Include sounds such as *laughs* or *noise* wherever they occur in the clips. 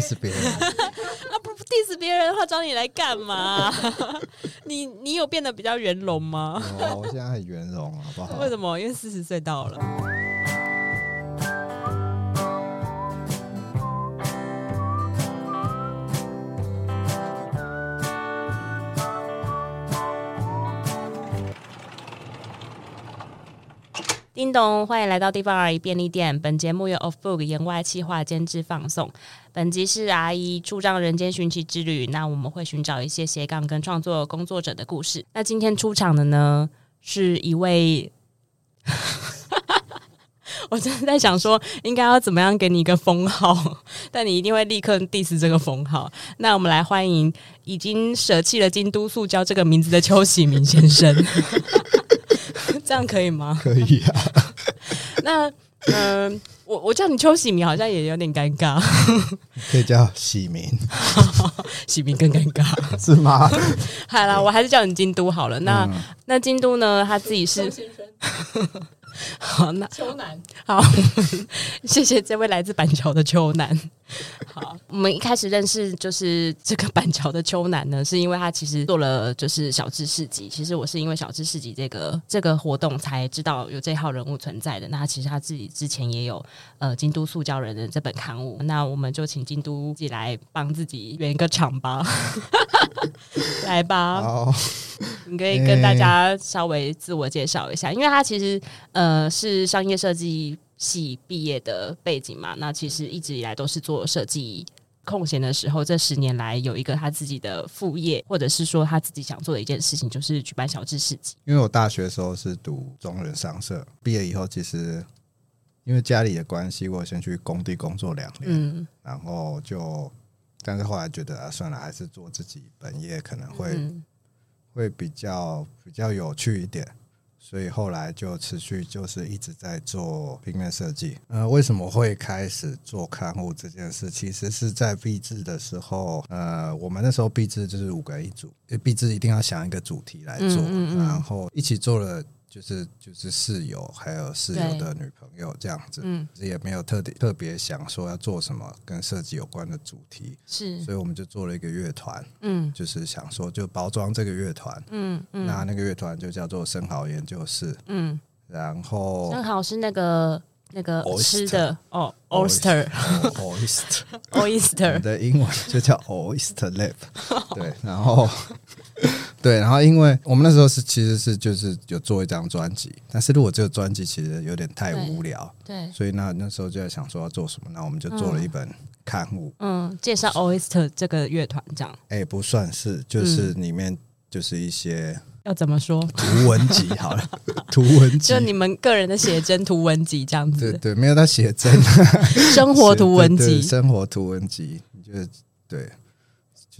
diss 别人。*laughs* 啊不 diss 别人的话，找你来干嘛？*laughs* 你你有变得比较圆融吗？哦，我现在很圆融，好不好？为什么？因为四十岁到了。叮咚，欢迎来到地方阿姨便利店。本节目由 Off Book 言外企划监制放送。本集是阿姨出张人间寻奇之旅。那我们会寻找一些斜杠跟创作工作者的故事。那今天出场的呢，是一位，*laughs* 我真的在想说，应该要怎么样给你一个封号，*laughs* 但你一定会立刻 diss 这个封号。那我们来欢迎已经舍弃了京都塑胶这个名字的邱喜明先生。这样可以吗？可以啊。*laughs* 那嗯、呃，我我叫你邱喜明，好像也有点尴尬。可以叫喜明，*laughs* 喜明更尴尬是吗？*laughs* 好了，我还是叫你京都好了。那、嗯、那京都呢？他自己是。好，那秋楠，好，*laughs* 谢谢这位来自板桥的秋楠。好，我们一开始认识就是这个板桥的秋楠呢，是因为他其实做了就是小知市集。其实我是因为小知市集这个这个活动才知道有这号人物存在的。那其实他自己之前也有呃京都塑胶人的这本刊物。那我们就请京都自己来帮自己圆一个场吧，*laughs* 来吧。好你可以跟大家稍微自我介绍一下，因为他其实呃是商业设计系毕业的背景嘛，那其实一直以来都是做设计。空闲的时候，这十年来有一个他自己的副业，或者是说他自己想做的一件事情，就是举办小智市集。因为我大学的时候是读中人商社，毕业以后其实因为家里的关系，我先去工地工作两年，嗯，然后就，但是后来觉得啊，算了，还是做自己本业可能会。嗯会比较比较有趣一点，所以后来就持续就是一直在做平面设计。呃，为什么会开始做刊物这件事？其实是在毕制的时候，呃，我们那时候毕制就是五个人一组，毕制一定要想一个主题来做，嗯嗯嗯，然后一起做了。就是就是室友，还有室友的女朋友这样子，嗯，也没有特别特别想说要做什么跟设计有关的主题，是，所以我们就做了一个乐团，嗯，就是想说就包装这个乐团，嗯嗯，那那个乐团就叫做生蚝研究室，嗯，然后生蚝是那个那个吃的哦，oyster，oyster，oyster *laughs* *laughs* 的英文就叫 oyster lab，对，然后。对，然后因为我们那时候是其实是就是有做一张专辑，但是如果这个专辑其实有点太无聊，对，对。所以那那时候就在想说要做什么，那我们就做了一本刊物，嗯，嗯，介绍 Oyster 这个乐团这样，哎，不算是，就是里面就是一些、嗯、要怎么说？图文集好了，*laughs* 图文集，就你们个人的写真图文集这样子，对对，没有他写真，*laughs* 生活图文集，*laughs* 生活图文集，就是对。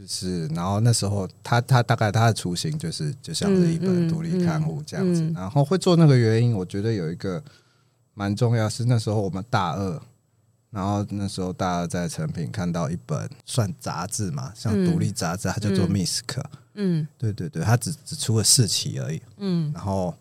就是，然后那时候他他大概他的雏形就是就像是一本独立刊物这样子，然后会做那个原因，我觉得有一个蛮重要，是那时候我们大二，然后那时候大二在成品看到一本算杂志嘛，像独立杂志，它叫做 Misc，嗯，对对对，它只只出了四期而已，嗯，然后。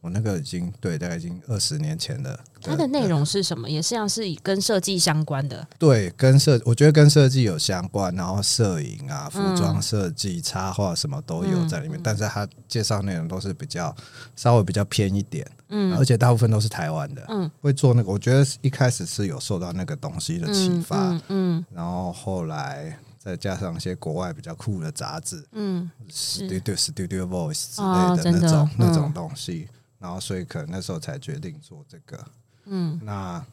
我那个已经对，大概已经二十年前了。它的内容是什么？也是像是以跟设计相关的。*laughs* 对，跟设，我觉得跟设计有相关，然后摄影啊、服装设计、插画什么都有在里面。嗯、但是它介绍内容都是比较稍微比较偏一点，嗯，而且大部分都是台湾的，嗯，会做那个。我觉得一开始是有受到那个东西的启发，嗯，嗯，然后后来再加上一些国外比较酷的杂志，嗯，Studio Studio Voice 之类的那种、哦、那种东西。然后，所以可能那时候才决定做这个。嗯，那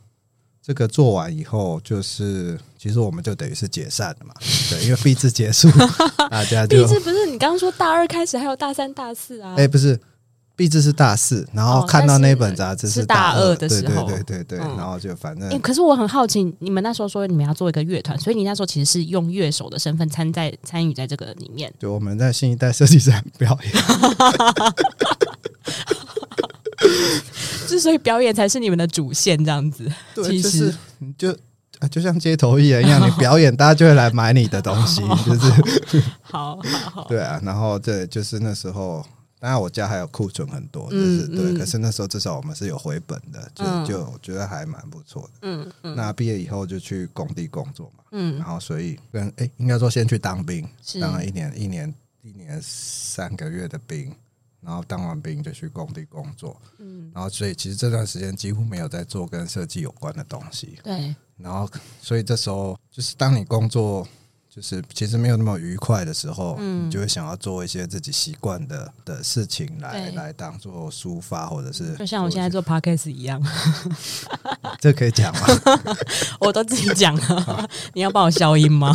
这个做完以后，就是其实我们就等于是解散了嘛。*laughs* 对，因为毕制结束，*laughs* 大家就毕制不是你刚刚说大二开始还有大三、大四啊？哎，不是，毕制是大四，然后看到那本杂志是大二的时候，对对对对，然后就反正。哎，可是我很好奇，你们那时候说你们要做一个乐团，所以你那时候其实是用乐手的身份参在参与在这个里面。对，我们在新一代设计展表演。*laughs* 之所以表演才是你们的主线，这样子，对，就是就就像街头艺人一样，你表演，大家就会来买你的东西，就是 *laughs* 好好好，对啊。然后对，就是那时候，当然我家还有库存很多，就是、嗯、对、嗯。可是那时候至少我们是有回本的，就、嗯、就我觉得还蛮不错的。嗯嗯。那毕业以后就去工地工作嘛。嗯。然后所以跟哎、欸，应该说先去当兵，当了一年一年一年三个月的兵，然后当完兵就去工地工作。嗯。然后所以其实这段时间几乎没有在做跟设计有关的东西。对。然后所以这时候就是当你工作。就是其实没有那么愉快的时候，嗯，你就会想要做一些自己习惯的的事情来来当做抒发，或者是就像我现在做 podcast 一样，*laughs* 这可以讲吗？*laughs* 我都自己讲了，你要帮我消音吗？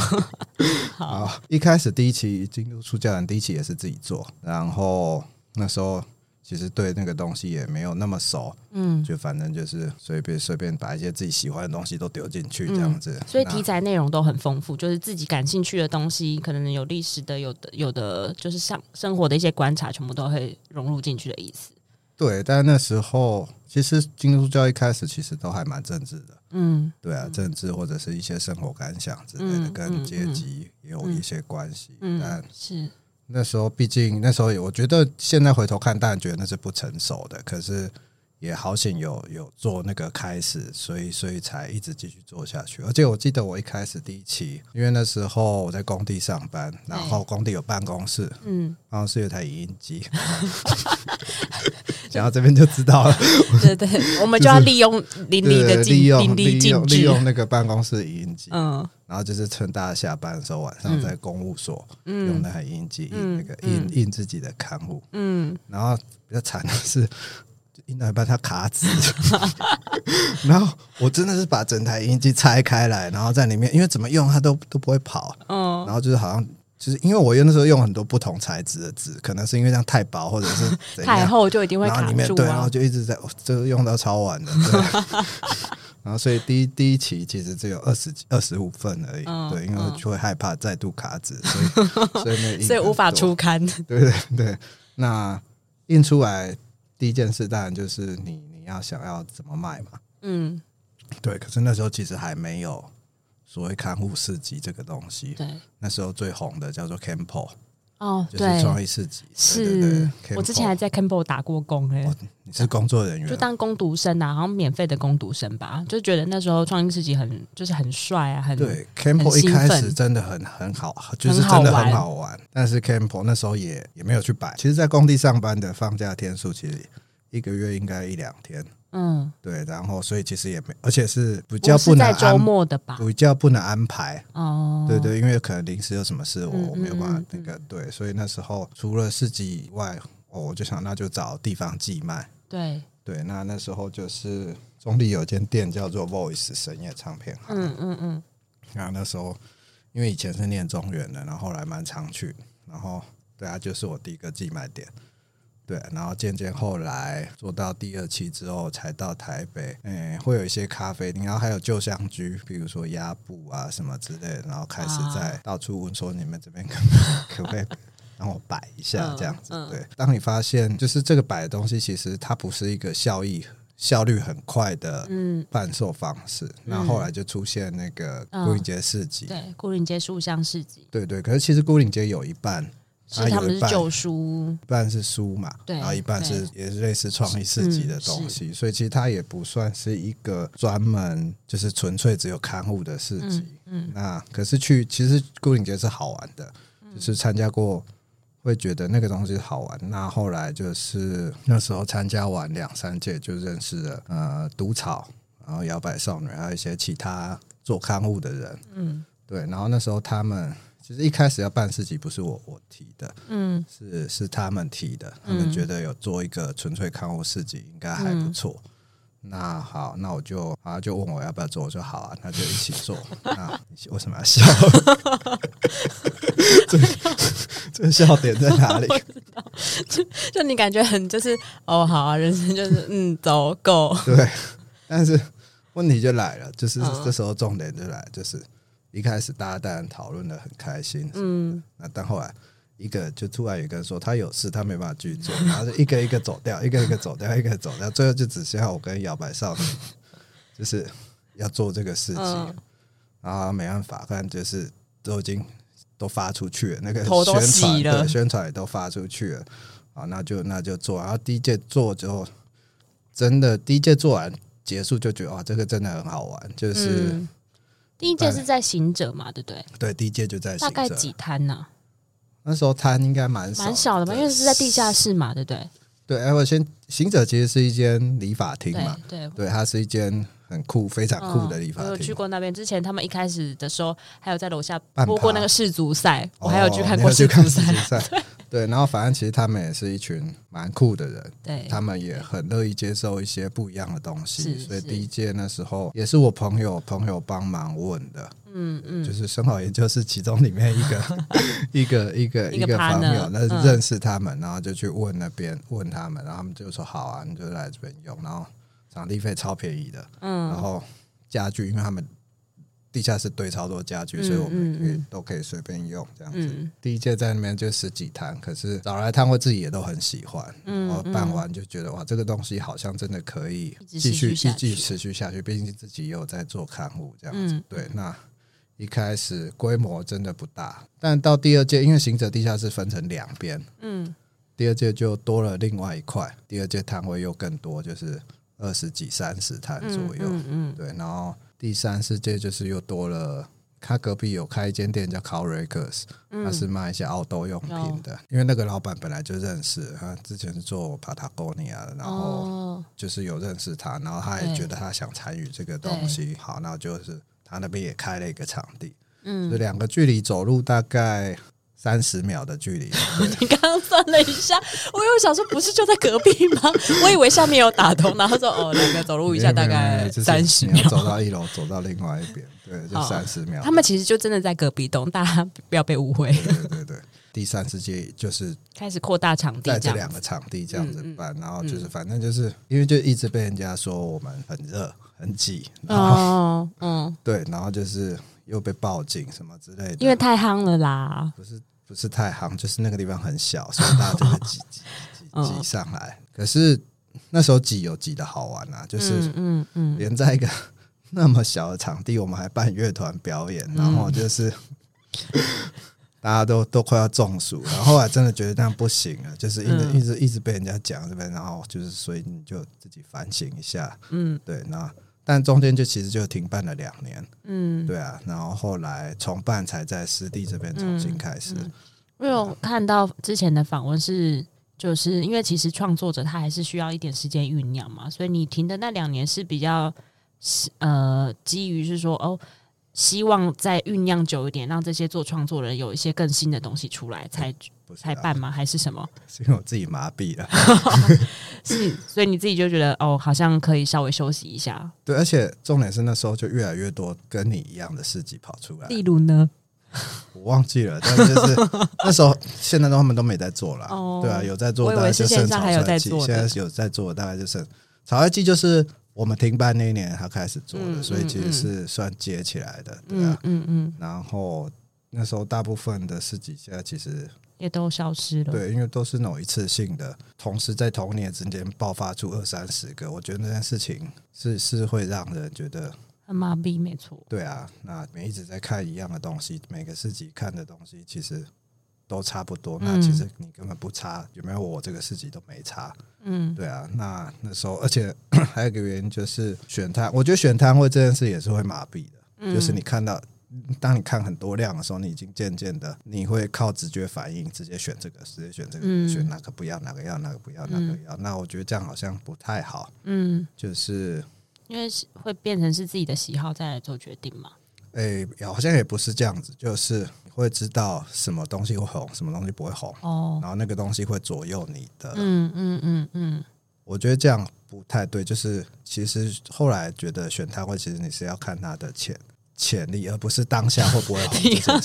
好，*laughs* 好，一开始第一期京都出家人第一期也是自己做，然后那时候。其实对那个东西也没有那么熟，嗯，就反正就是随便随便把一些自己喜欢的东西都丢进去这样子，嗯，所以题材内容都很丰富，就是自己感兴趣的东西，可能有历史的，有的有的就是像生活的一些观察，全部都会融入进去的意思。对，但那时候其实基督教一开始其实都还蛮政治的，嗯，对啊，政治或者是一些生活感想之类的，嗯，跟阶级也有一些关系，嗯，但是。那时候，毕竟那时候，我觉得现在回头看，当然觉得那是不成熟的。可是也好险有有做那个开始，所以所以才一直继续做下去。而且我记得我一开始第一期，因为那时候我在工地上班，然后工地有办公室，嗯，办公室有台影音机。*laughs* 讲到这边就知道了，*laughs* 对对，我们就要利用淋漓的利用利用利用那个办公室影音机，嗯，然后就是趁大家下班的时候，晚上在公务所用那台影印机印那个印印自己的刊物，嗯，然后比较惨的是印到一半它卡纸，然后我真的是把整台影印机拆开来，然后在里面，因为怎么用它都都不会跑，嗯，然后就是好像。就是因为我用的时候用很多不同材质的纸，可能是因为这样太薄，或者是太厚就一定会卡住，啊。然后里面对，然后就一直在，就是用到超晚的。*laughs* 然后所以第一第一期其实只有二十二十五份而已，嗯，对，因为就会害怕再度卡纸，所以所以那 *laughs* 所以无法出刊。对对对，那印出来第一件事当然就是你你要想要怎么卖嘛，嗯，对。可是那时候其实还没有。所谓看护市集这个东西，对，那时候最红的叫做 Campo 哦，对是创意市集。是我之前还在 Campbell 打过工哎、欸哦，你是工作人员，就当工读生啊，好像免费的工读生吧，就觉得那时候创意市集很就是很帅啊，很对。Campbell 一开始真的很很好，就是真的很好玩，但是 Campbell 那时候也也没有去摆。其实，在工地上班的放假天数，其实一个月应该一两天。嗯，对，然后所以其实也没，而且是比较不能，周末的吧，比较不能安排哦。对对，因为可能临时有什么事，我没有办法那个、嗯、对，所以那时候除了市集以外，哦，我就想那就找地方寄卖。对对，那那时候就是中坜有间店叫做 Voice 深夜唱片行。嗯嗯嗯。然后那时候因为以前是念中原的，然后后来蛮常去，然后对啊，就是我第一个寄卖点。对，然后渐渐后来做到第二期之后，才到台北。嗯，会有一些咖啡厅，然后还有旧相居，比如说鸭布啊什么之类的，然后开始在到处问说你们这边可可不可以 *laughs* 让我摆一下这样子。对，当你发现就是这个摆的东西，其实它不是一个效益效率很快的嗯贩售方式。那后来就出现那个孤岭街市集，对，孤岭街书香市集，对对。可是其实孤岭街有一半。是他们是旧书，一半是书嘛，对，然后一半是也是类似创意市集的东西，嗯，所以其实它也不算是一个专门就是纯粹只有刊物的市集。嗯，嗯，那可是去其实孤岭节是好玩的，就是参加过会觉得那个东西好玩。那后来就是那时候参加完两三届，就认识了呃毒草，然后摇摆少女，还有一些其他做刊物的人。嗯，对，然后那时候他们。其实一开始要办市集不是我我提的，嗯，是是他们提的，他们觉得有做一个纯粹看护市集应该还不错。嗯、那好，那我就啊就问我要不要做，我说好啊，那就一起做。那你为什么要笑？*laughs* 这这笑点在哪里？*laughs* 就就你感觉很就是哦好啊，人生就是嗯走够。对，但是问题就来了，就是这时候重点就来，就是。一开始大家当然讨论的很开心，嗯，那但后来一个就突然有一个人说他有事，他没办法去做，然后就一个一个走掉，一个一个走掉，一个走掉，最后就只剩下我跟摇摆少女，就是要做这个事情，嗯、然后没办法，反正就是都已经都发出去了，那个宣传对宣传也都发出去了，好，那就那就做。然后第一届做之后，真的第一届做完结束就觉得哇，这个真的很好玩。就是、嗯、第一届是在行者嘛，对不对？对，第一届就在行者。大概几摊呢、啊？那时候摊应该蛮蛮小的嘛，因为是在地下室嘛，对不对？对，哎，我先行者其实是一间理发厅嘛，对对，对，它是一间。很酷，非常酷的理发厅。我有去过那边，之前他们一开始的时候，还有在楼下播过那个世足赛，我还有去看过世足赛。*laughs* 对，然后反正其实他们也是一群蛮酷的人，对，他们也很乐意接受一些不一样的东西。所以第一届那时候也是我朋友朋友帮忙问的，嗯嗯，就是生蚝研究是其中里面一个 *laughs* 一个一个一个朋友，那认识他们，然后就去问那边问他们，然后他们就说好啊，你就来这边用，然后。场地费超便宜的，嗯，然后家具，因为他们地下室堆超多家具，嗯、所以我们都可以随便用这样子。嗯、第一届在那边就十几摊，可是找来摊位自己也都很喜欢，嗯，然后办完就觉得哇，这个东西好像真的可以继续继续持续下去，毕竟自己也有在做看护这样子。嗯、对，那一开始规模真的不大，但到第二届，因为行者地下室分成两边，嗯，第二届就多了另外一块，第二届摊位又更多，就是。二十几、三十摊左右，嗯，嗯嗯对。然后第三世界就是又多了，他隔壁有开一间店叫 Cowrakers，他是卖一些奥多用品的。嗯、因为那个老板本来就认识，他之前是做 Patagonia 的，然后就是有认识他，然后他也觉得他想参与这个东西。好，那就是他那边也开了一个场地，嗯，这两个距离走路大概。三十秒的距离，*laughs* 你刚刚算了一下，我又想说不是就在隔壁吗？*laughs* 我以为下面有打通，然后说哦，两个走路一下大概三十秒，走到一楼，走到另外一边，对，就三十秒。他们其实就真的在隔壁栋，大家不要被误会。对对对，第三世界就是开始扩大场地，在这两个场地这样子办，然后就是反正就是因为就一直被人家说我们很热很挤，哦，嗯，*laughs* 对，然后就是又被报警什么之类的，因为太夯了啦，不是。不是太夯，就是那个地方很小，所以大家就会挤挤挤挤上来。可是那时候挤有挤的好玩啊，就是嗯嗯，连在一个 *laughs* 那么小的场地，我们还办乐团表演，然后就是 *laughs* 大家都都快要中暑，然后后来真的觉得这样不行了，就是一直一直一直被人家讲这边，然后就是所以你就自己反省一下，嗯，对，那。但中间就其实就停办了两年，嗯，对啊，然后后来重办才在湿地这边重新开始。我有看到之前的访问是，就是因为其实创作者他还是需要一点时间酝酿嘛，所以你停的那两年是比较呃基于是说哦，希望再酝酿久一点，让这些做创作人有一些更新的东西出来才。才办吗？还是什么？是因为我自己麻痹了，*laughs* *laughs* 是，所以你自己就觉得哦，好像可以稍微休息一下。对，而且重点是那时候就越来越多跟你一样的事迹跑出来。例如呢？我忘记了，但就是 *laughs* 那时候，现在他们都没在做了。哦，对啊，有在做，大概就剩草率季。现在有在做，大概就剩草率季，就是我们停办那一年他开始做的，嗯、所以其实是算接起来的。对啊，嗯嗯。然后那时候大部分的市集，现在其实。也都消失了。对，因为都是那种一次性的，同时在同年之间爆发出二三十个，我觉得那件事情是是会让人觉得很麻痹，没错。对啊，那每一直在看一样的东西，每个市集看的东西其实都差不多。那其实你根本不差，有没有我这个四级都没差。嗯，对啊。那那时候，而且 *coughs* 还有一个原因就是选摊，我觉得选摊位这件事也是会麻痹的，嗯、就是你看到。当你看很多量的时候，你已经渐渐的，你会靠直觉反应，直接选这个，直接选这个，嗯、选哪个不要，哪个要，哪个不要，哪个要。嗯、那我觉得这样好像不太好。嗯，就是因为会变成是自己的喜好再来做决定嘛。诶、欸，好像也不是这样子，就是会知道什么东西会红，什么东西不会红。哦，然后那个东西会左右你的。嗯嗯嗯嗯，我觉得这样不太对。就是其实后来觉得选摊位，其实你是要看他的钱。潜力，而不是当下会不会好。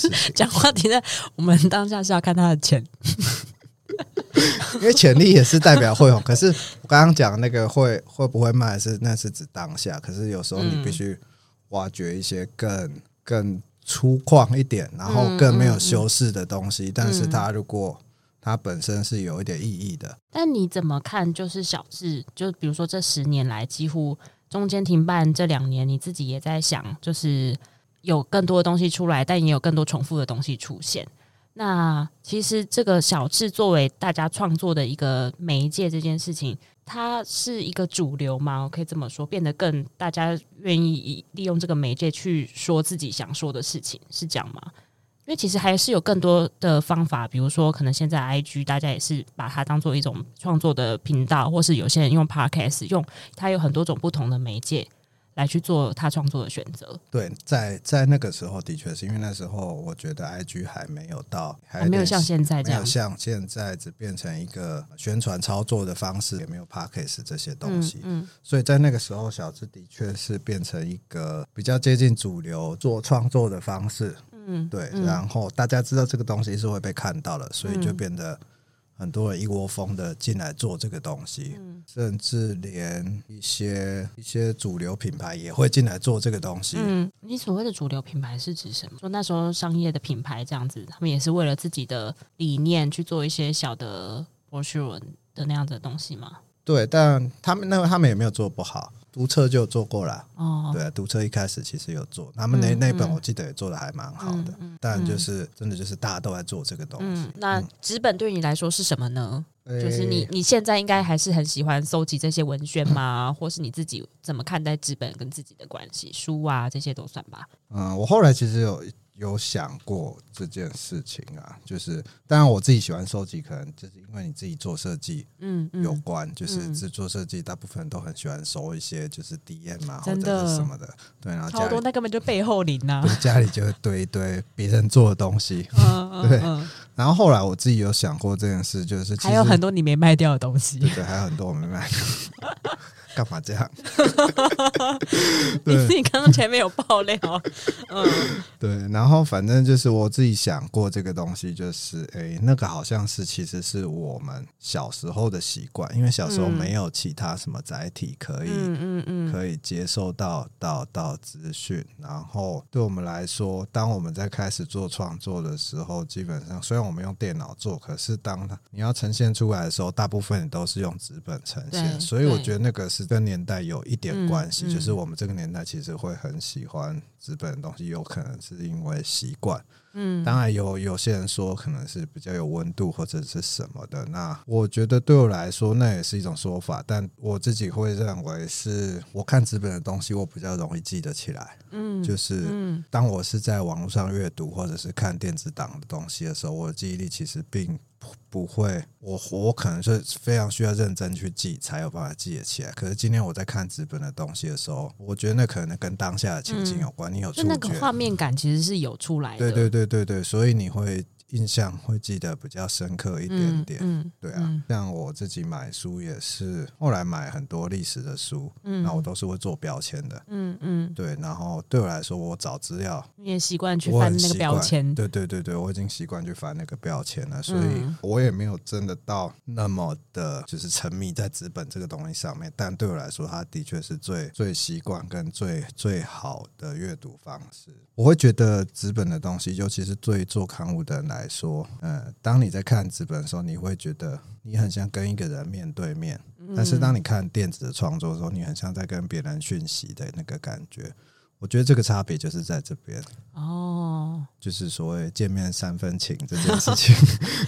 *laughs* 讲话停在我们当下是要看他的钱，因为潜力也是代表会红。可是我刚刚讲那个会会不会卖是那是指当下，可是有时候你必须挖掘一些更更粗犷一点，然后更没有修饰的东西。但是它如果它本身是有一点意义的，但你怎么看？就是小志，就比如说这十年来几乎。中间停办这两年，你自己也在想，就是有更多的东西出来，但也有更多重复的东西出现。那其实这个小志作为大家创作的一个媒介，这件事情，它是一个主流吗？我可以这么说，变得更大家愿意利用这个媒介去说自己想说的事情，是这样吗？因为其实还是有更多的方法，比如说可能现在 IG 大家也是把它当做一种创作的频道，或是有些人用 Podcast，用它有很多种不同的媒介。来去做他创作的选择。对，在在那个时候，的确是因为那时候我觉得 IG 还没有到，还没有像现在这样，没有像现在只变成一个宣传操作的方式，也没有 Parkes 这些东西。嗯，嗯，所以在那个时候，小志的确是变成一个比较接近主流做创作的方式。嗯，对。然后大家知道这个东西是会被看到了，所以就变得。很多人一窝蜂的进来做这个东西，嗯、甚至连一些一些主流品牌也会进来做这个东西。嗯，你所谓的主流品牌是指什么？说那时候商业的品牌这样子，他们也是为了自己的理念去做一些小的 brochure 的那样子的东西吗？对，但他们那个他们也没有做不好。读册就有做过了，哦，对，读册一开始其实有做，他们那、嗯、那本我记得也做的还蛮好的，嗯、但就是、嗯、真的就是大家都在做这个东西。嗯、那纸本对你来说是什么呢？嗯、就是你你现在应该还是很喜欢搜集这些文宣吗？嗯、*laughs* 或是你自己怎么看待纸本跟自己的关系？书啊这些都算吧。嗯，我后来其实有。有想过这件事情啊，就是当然我自己喜欢收集，可能就是因为你自己做设计，嗯，有关，嗯、就是制作设计，大部分人都很喜欢收一些就是 DM 啊，或者是什么的，对，然后好多那根本就背后灵啊，*laughs* 就是家里就会堆一堆别人做的东西，嗯、*laughs* 对。嗯、然后后来我自己有想过这件事，就是还有很多你没卖掉的东西，对，对，还有很多我没卖掉。*laughs* 干嘛这样？*laughs* 你自己刚刚前面有爆料，*laughs* 嗯，对，然后反正就是我自己想过这个东西，就是哎、欸，那个好像是其实是我们小时候的习惯，因为小时候没有其他什么载体可以，嗯嗯嗯，可以接受到到到资讯，然后对我们来说，当我们在开始做创作的时候，基本上虽然我们用电脑做，可是当你要呈现出来的时候，大部分都是用纸本呈现，所以我觉得那个是。跟年代有一点关系，嗯嗯、就是我们这个年代其实会很喜欢日本的东西，有可能是因为习惯。嗯，当然有有些人说可能是比较有温度或者是什么的。那我觉得对我来说那也是一种说法，但我自己会认为是我看纸本的东西，我比较容易记得起来。嗯，就是当我是在网络上阅读或者是看电子档的东西的时候，我的记忆力其实并。不会，我我可能是非常需要认真去记，才有办法记得起来。可是今天我在看纸本的东西的时候，我觉得那可能跟当下的情景有关。嗯、你有触觉，就那个画面感其实是有出来的。对对对对对，所以你会。印象会记得比较深刻一点点，嗯嗯、对啊，像我自己买书也是，后来买很多历史的书，嗯，那我都是会做标签的，嗯嗯，对，然后对我来说，我找资料，你也习惯去翻那个标签，对对对对，我已经习惯去翻那个标签了，所以我也没有真的到那么的，就是沉迷在纸本这个东西上面，但对我来说，它的确是最最习惯跟最最好的阅读方式。我会觉得纸本的东西，尤其是对做刊物的人来说，嗯，当你在看纸本的时候，你会觉得你很像跟一个人面对面；但是当你看电子的创作的时候，你很像在跟别人讯息的那个感觉。我觉得这个差别就是在这边哦，就是所谓见面三分情这件事情。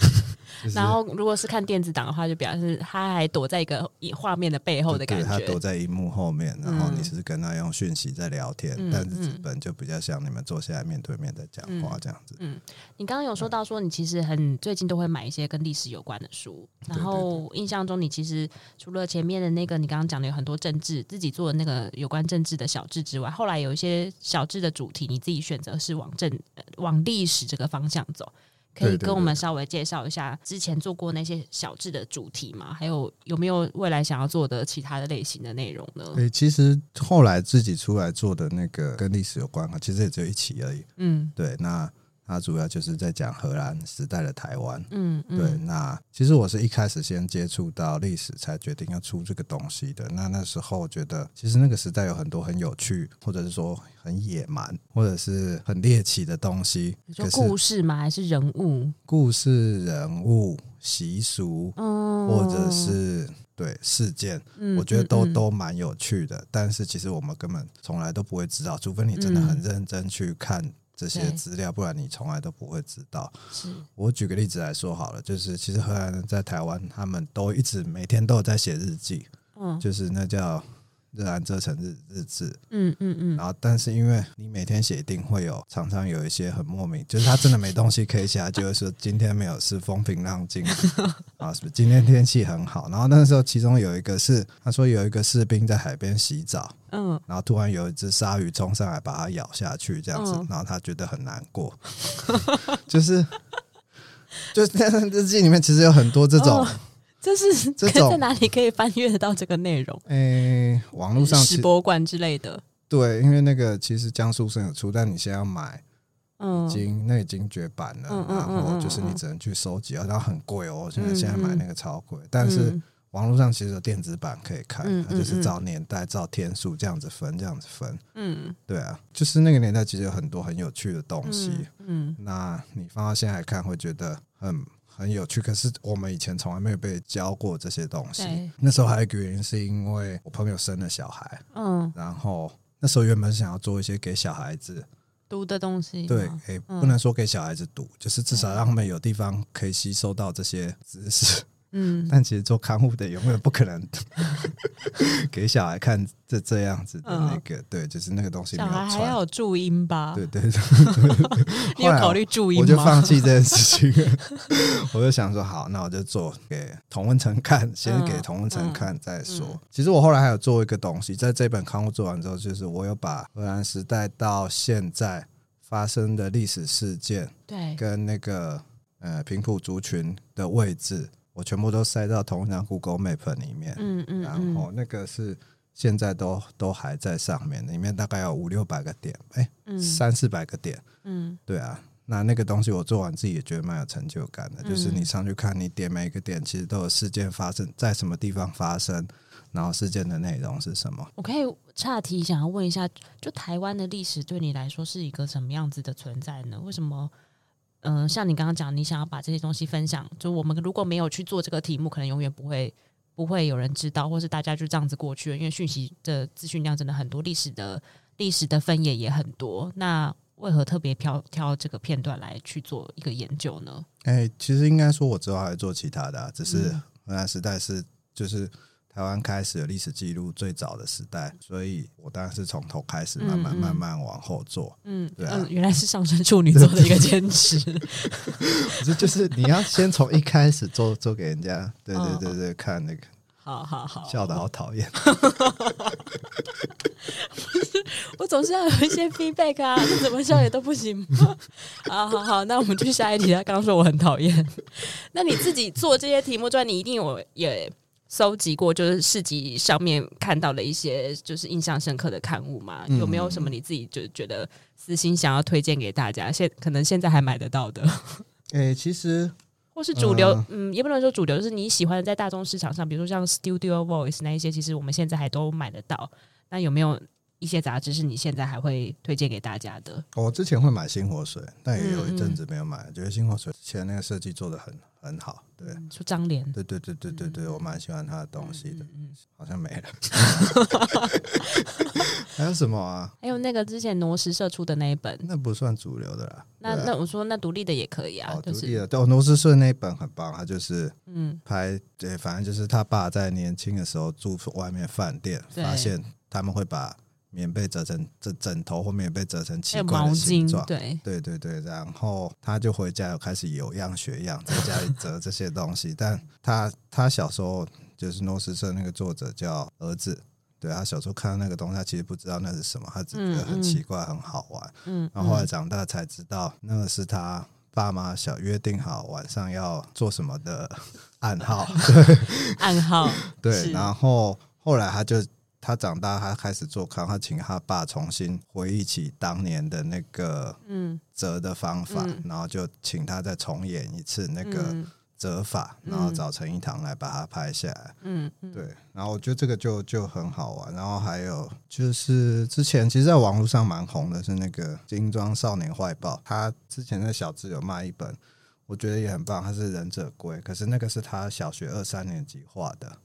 *laughs* 然后，如果是看电子档的话，就表示他还躲在一个画面的背后的感觉。他躲在荧幕后面，然后你是跟他用讯息在聊天。嗯、但是纸本就比较像你们坐下来面对面在讲话这样子。嗯，嗯，你刚刚有说到说你其实很最近都会买一些跟历史有关的书，然后印象中你其实除了前面的那个你刚刚讲的有很多政治自己做的那个有关政治的小志之外，后来有一些小志的主题你自己选择是往政往历史这个方向走。可以跟我们稍微介绍一下之前做过那些小志的主题吗？还有有没有未来想要做的其他的类型的内容呢？诶，其实后来自己出来做的那个跟历史有关啊，其实也只有一期而已。嗯，对，那。它主要就是在讲荷兰时代的台湾，嗯，嗯，对。那其实我是一开始先接触到历史，才决定要出这个东西的。那那时候觉得，其实那个时代有很多很有趣，或者是说很野蛮，或者是很猎奇的东西。你说故事吗？还是人物？故事、人物、习俗，哦，或者是对事件，嗯，我觉得都、嗯、都蛮有趣的。但是其实我们根本从来都不会知道，除非你真的很认真去看。这些资料，不然你从来都不会知道。是我举个例子来说好了，就是其实荷兰人在台湾，他们都一直每天都有在写日记，嗯，就是那叫。热兰遮城日日志，嗯嗯嗯，然后但是因为你每天写，一定会有常常有一些很莫名，就是他真的没东西可以写，就会说今天没有是风平浪静 *laughs* 啊，是不是？今天天气很好。然后那时候其中有一个是他说有一个士兵在海边洗澡，嗯，然后突然有一只鲨鱼冲上来把他咬下去，这样子，然后他觉得很难过，*laughs* 就是就是在日记里面其实有很多这种。这是这种在哪里可以翻阅得到这个内容？诶、欸，网络上史博物馆之类的。对，因为那个其实江苏省有出，但你现在要买，嗯，已经那已经绝版了，嗯、然后就是你只能去收集，然后很贵哦。现在现在买那个超贵，嗯、但是网络上其实有电子版可以看，嗯、就是照年代、照天数这样子分，这样子分。嗯，对啊，就是那个年代其实有很多很有趣的东西。嗯，嗯那你放到现在看，会觉得很。很有趣，可是我们以前从来没有被教过这些东西。那时候还有一个原因，是因为我朋友生了小孩，嗯，然后那时候原本想要做一些给小孩子读的东西，对，诶、不能说给小孩子读，就是至少让他们有地方可以吸收到这些知识。嗯，但其实做看护的永远不可能 *laughs* 给小孩看这这样子的那个，对，就是那个东西没有。小孩还要有注音吧？对对对，*laughs* 你有考虑注音吗？我就放弃这件事情，*laughs* 我就想说，好，那我就做给童文成看，先给童文成看再说。其实我后来还有做一个东西，在这本刊物做完之后，就是我有把荷兰时代到现在发生的历史事件，对，跟那个呃平埔族群的位置。我全部都塞到同一张 Google Map 里面，嗯嗯，然后那个是现在都都还在上面，里面大概有五六百个点，哎，三四百个点，嗯，对啊，那那个东西我做完自己也觉得蛮有成就感的，就是你上去看，你点每一个点，其实都有事件发生在什么地方发生，然后事件的内容是什么。我可以岔题想要问一下，就台湾的历史对你来说是一个什么样子的存在呢？为什么？嗯、呃，像你刚刚讲，你想要把这些东西分享，就我们如果没有去做这个题目，可能永远不会不会有人知道，或是大家就这样子过去了。因为讯息的资讯量真的很多，历史的历史的分野也很多。那为何特别挑挑这个片段来去做一个研究呢？哎、欸，其实应该说，我之后还做其他的、啊，只是荷兰时代是就是。台湾开始有历史记录最早的时代，所以我当然是从头开始，慢慢慢慢往后做。嗯，对啊，嗯，原来是上升处女座的一个坚持。*laughs* 这就是你要先从一开始做做给人家，对对对对，看那个，好好好，笑的好讨厌。*laughs* 我总是要有一些 feedback 啊，怎么笑也都不行 *laughs* 吗？好好好，那我们去下一题。他刚刚说我很讨厌，那你自己做这些题目，之外，你一定有也。搜集过就是市集上面看到的一些就是印象深刻的刊物嘛？有没有什么你自己就觉得私心想要推荐给大家？现可能现在还买得到的？*laughs* 诶、欸，其实 *laughs* 或是主流，嗯，也不能说主流，就是你喜欢的在大众市场上，比如说像 Studio Voice 那一些，其实我们现在还都买得到。那有没有一些杂志是你现在还会推荐给大家的？我之前会买星火水，但也有一阵子没有买，嗯、觉得星火水之前那个设计做的很。很好，对，出张脸，对对对对对对，我蛮喜欢他的东西的，好像没了，*laughs* 还有什么啊？还有那个之前挪石社出的那一本，那不算主流的啦。那那我说那独立的也可以啊，独立的，对，挪石社那一本很棒，他就是嗯，拍对，反正就是他爸在年轻的时候住外面饭店，发现他们会把。棉被折成这枕头，或棉被折成奇怪的形状，对对对对，然后他就回家，又开始有样学样，在家里折这些东西。但他他小时候就是诺斯社那个作者叫儿子，对，他小时候看到那个东西，他其实不知道那是什么，他只觉得很奇怪，很好玩。嗯，然后后来长大才知道，那个是他爸妈小约定好晚上要做什么的暗号，对，*laughs* *laughs* 暗号，对，然后后来他就。他长大，他开始做康，他请他爸重新回忆起当年的那个嗯折的方法，嗯、然后就请他再重演一次那个折法，嗯、然后找陈一堂来把它拍下来。嗯，对，然后我觉得这个就就很好玩。然后还有就是之前其实在网络上蛮红的是那个《精装少年坏报》，他之前在小志有卖一本，我觉得也很棒，他是忍者龟，可是那个是他小学二三年级画的。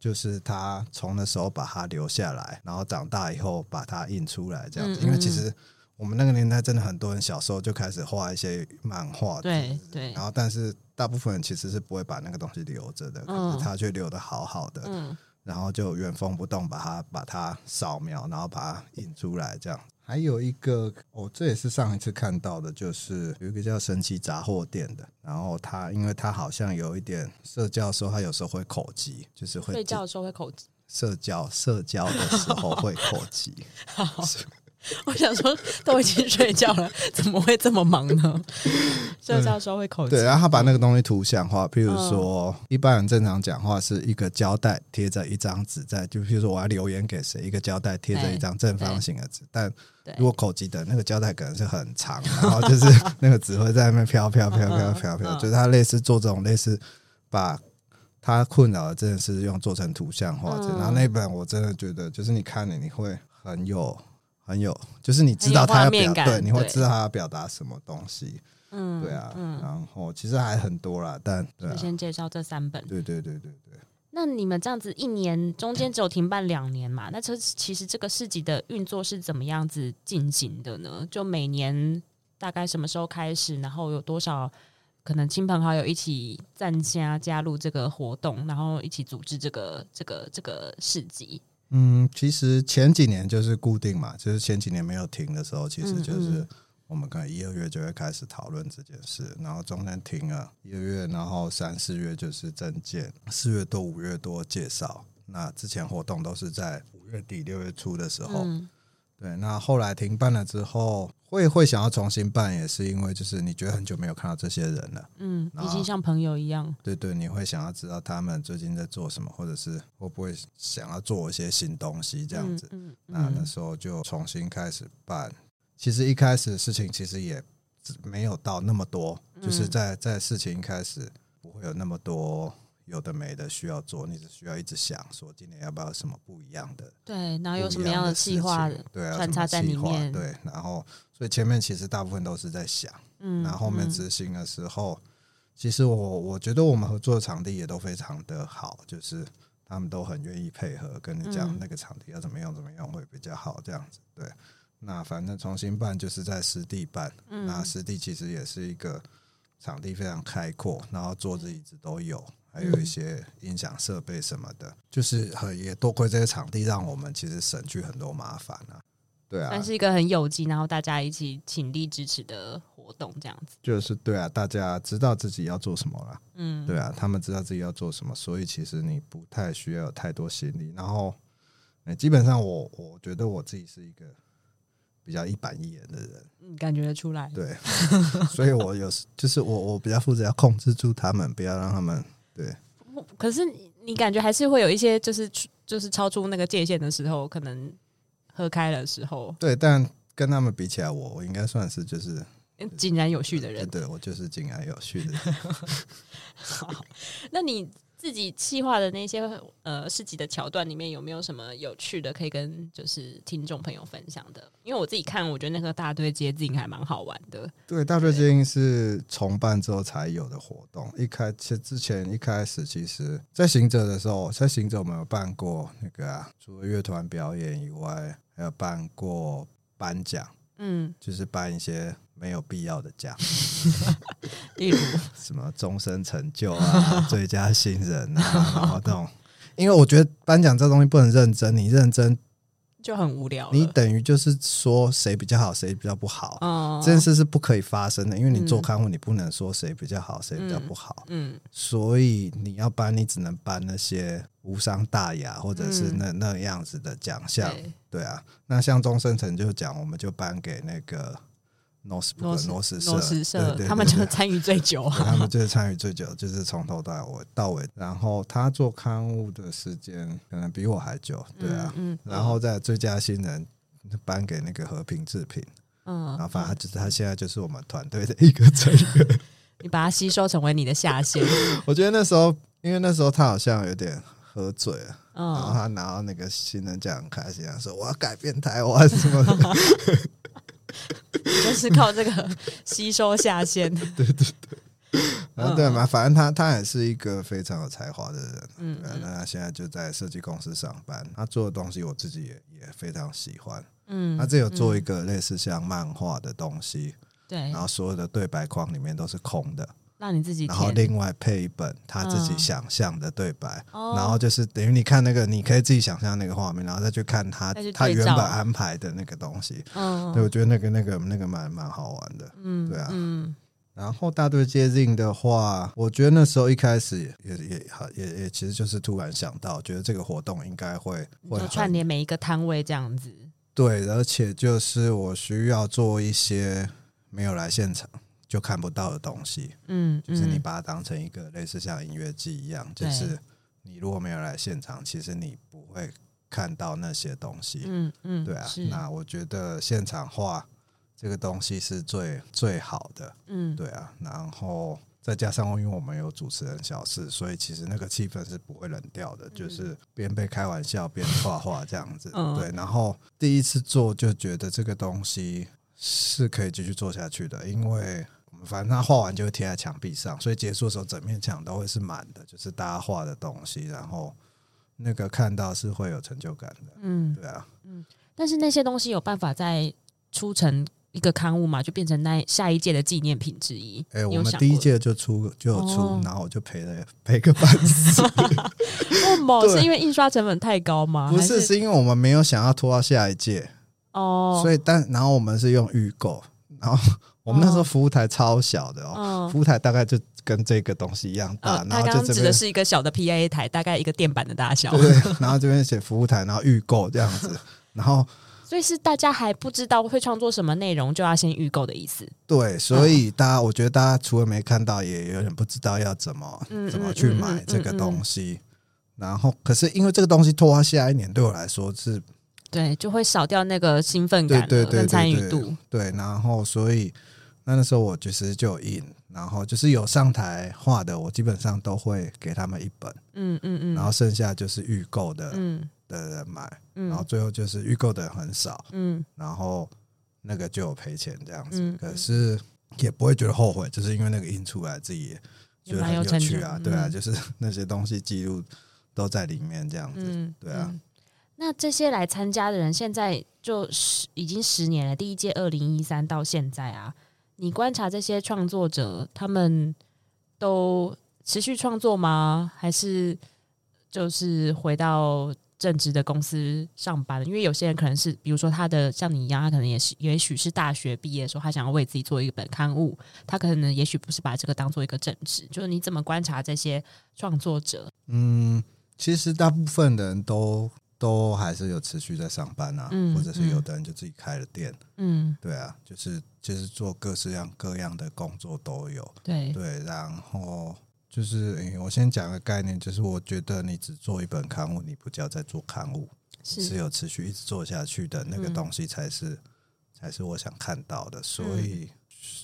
就是他从那时候把它留下来，然后长大以后把它印出来这样子。因为其实我们那个年代真的很多人小时候就开始画一些漫画，对对。然后，但是大部分人其实是不会把那个东西留着的，可是他却留的好好的。嗯。然后就原封不动把它把它扫描，然后把它印出来，这样。还有一个，哦，这也是上一次看到的，就是有一个叫神奇杂货店的。然后他，因为他好像有一点社交的时候，他有时候会口急，就是会睡觉的时候会口急。社交社交的时候会口吃。*laughs* *laughs* 我想说，都已经睡觉了，*laughs* 怎么会这么忙呢？*laughs* 睡觉时候会口吃。对，然后他把那个东西图像化，譬如说，一般人正常讲话是一个胶带贴着一张纸在，就譬如说我要留言给谁，一个胶带贴着一张正方形的纸。但如果口吃的那个胶带可能是很长，然后就是那个纸会在那边飘飘飘飘飘飘，就是他类似做这种类似把他困扰的这件事用做成图像化。然后那本我真的觉得，就是你看了你会很有。很有，就是你知道他要表，对，你会知道他要表达什么东西，嗯，对啊，嗯，然后其实还很多啦，但对，先介绍这三本，对对对对对。那你们这样子一年中间只有停办两年嘛？那这其实这个市集的运作是怎么样子进行的呢？就每年大概什么时候开始，然后有多少可能亲朋好友一起参加加入这个活动，然后一起组织这个这个这个市集？嗯，其实前几年就是固定嘛，就是前几年没有停的时候，其实就是我们可能一二月就会开始讨论这件事，然后中间停了一个月，然后三四月就是证件，四月多五月多介绍。那之前活动都是在五月底六月初的时候。嗯对，那后来停办了之后，会会想要重新办，也是因为就是你觉得很久没有看到这些人了，嗯，已经像朋友一样。对对，你会想要知道他们最近在做什么，或者是会不会想要做一些新东西这样子。嗯，嗯，那那时候就重新开始办。其实一开始事情其实也没有到那么多，就是在在事情一开始不会有那么多。有的没的需要做，你只需要一直想说今年要不要什么不一样的？对，然后有什么样的计划？对啊，穿插在里面。对，然后所以前面其实大部分都是在想，嗯，然后后面执行的时候，嗯、其实我我觉得我们合作的场地也都非常的好，就是他们都很愿意配合，跟你讲那个场地要怎么样怎么样会比较好这样子。对，那反正重新办就是在湿地办，嗯、那湿地其实也是一个场地非常开阔，然后桌子椅子都有。还有一些音响设备什么的，嗯、就是很也多亏这些场地，让我们其实省去很多麻烦啊。对啊，但是一个很有机，然后大家一起倾力支持的活动，这样子。就是对啊，大家知道自己要做什么了，嗯，对啊，他们知道自己要做什么，所以其实你不太需要有太多心力。然后，基本上我我觉得我自己是一个。比较一板一眼的人，嗯，感觉得出来。对，*laughs* 所以我有时就是我我比较负责要控制住他们，不要让他们对。可是你感觉还是会有一些，就是就是超出那个界限的时候，可能喝开的时候。对，但跟他们比起来，我我应该算是就是 *laughs* 井然有序的人。对，对，我就是井然有序的人。*laughs* 好，那你。自己企划的那些呃市集的桥段里面有没有什么有趣的可以跟就是听众朋友分享的？因为我自己看，我觉得那个大队接近还蛮好玩的。对，大队接近是重办之后才有的活动。一开其之前一开始，其实在行者的时候，在行者我们有办过那个啊，除了乐团表演以外，还有办过颁奖，嗯，就是颁一些。没有必要的奖，*laughs* 例如 *laughs* 什么终身成就啊、*laughs* 最佳新人啊，然后这种，因为我觉得颁奖这东西不能认真，你认真就很无聊。你等于就是说谁比较好，谁比较不好，这件事是不可以发生的，因为你做刊物，你不能说谁比较好，谁比较不好。嗯，所以你要颁，你只能颁那些无伤大雅或者是那那样子的奖项。对啊，那像终身成就奖，我们就颁给那个。诺斯诺斯诺斯社，他们就是参与最久，他们就是参与最久，就是从头到尾到尾。然后他做刊物的时间可能比我还久，对啊。嗯，然后在最佳新人颁给那个和平制品，嗯，然后反正他就是他现在就是我们团队的一个成员。*laughs* 你把他吸收成为你的下线。*laughs* 我觉得那时候，因为那时候他好像有点喝醉了，然后他拿到那个新人奖很开心，他说我要改变台湾什么的。*laughs* *laughs* 就是靠这个吸收下线，对 *laughs* 对对，*laughs* 啊对嘛，反正他他也是一个非常有才华的人，嗯，那他现在就在设计公司上班，他做的东西我自己也也非常喜欢，嗯，他这有做一个类似像漫画的东西，对，然后所有的对白框里面都是空的。让你自己，然后另外配一本他自己想象的对白，嗯、然后就是等于你看那个，你可以自己想象那个画面，然后再去看他他原本安排的那个东西。嗯，对，我觉得那个那个那个蛮蛮好玩的。嗯，对啊。嗯，然后大队接近的话，我觉得那时候一开始也也也也其实就是突然想到，觉得这个活动应该会会串联每一个摊位这样子。对，而且就是我需要做一些没有来现场。就看不到的东西，嗯，就是你把它当成一个类似像音乐季一样，嗯、就是你如果没有来现场，其实你不会看到那些东西，嗯嗯，对啊。那我觉得现场画这个东西是最最好的，嗯，对啊。然后再加上因为我们有主持人小事，所以其实那个气氛是不会冷掉的，嗯、就是边被开玩笑边画画这样子，嗯、对。然后第一次做就觉得这个东西是可以继续做下去的，因为。反正他画完就会贴在墙壁上，所以结束的时候整面墙都会是满的，就是大家画的东西，然后那个看到是会有成就感的。嗯，对啊，嗯。但是那些东西有办法再出成一个刊物嘛？就变成那下一届的纪念品之一。哎、欸，我们第一届就出就有出，哦、然后我就赔了赔个半死。*laughs* 为什么？是因为印刷成本太高吗？不是，是，是因为我们没有想要拖到下一届哦。所以但然后我们是用预购，然后。我们那时候服务台超小的哦，嗯、服务台大概就跟这个东西一样大。然后刚指的是一个小的 PA 台，大概一个电板的大小。对，然后这边写服务台，然后预购这样子，*laughs* 然后所以是大家还不知道会创作什么内容，就要先预购的意思。对，所以大家，我觉得大家除了没看到，也有点不知道要怎么、嗯、怎么去买这个东西。然后，可是因为这个东西拖到下一年，对我来说是，对，就会少掉那个兴奋感跟参与度。对，然后所以。那那时候我其实就有印，然后就是有上台画的，我基本上都会给他们一本，嗯嗯嗯，然后剩下就是预购的，嗯。的人买，然后最后就是预购的人很少，嗯，然后那个就有赔钱这样子，可是也不会觉得后悔，就是因为那个印出来自己也觉得很有趣啊，对啊，就是那些东西记录都在里面这样子，对啊。那这些来参加的人现在就十已经十年了，第一届二零一三到现在啊。你观察这些创作者，他们都持续创作吗？还是就是回到正职的公司上班？因为有些人可能是，比如说他的像你一样，他可能也是，也许是大学毕业的时候，他想要为自己做一本刊物，他可能也许不是把这个当做一个正职。就是你怎么观察这些创作者？嗯，其实大部分人都。都还是有持续在上班啊，嗯、或者是有的人就自己开了店，嗯，对啊，就是就是做各式各样各样的工作都有，对。对，然后就是、欸、我先讲个概念，就是我觉得你只做一本刊物，你不叫在做刊物，是，是有持续一直做下去的那个东西才是、嗯、才是我想看到的，所以、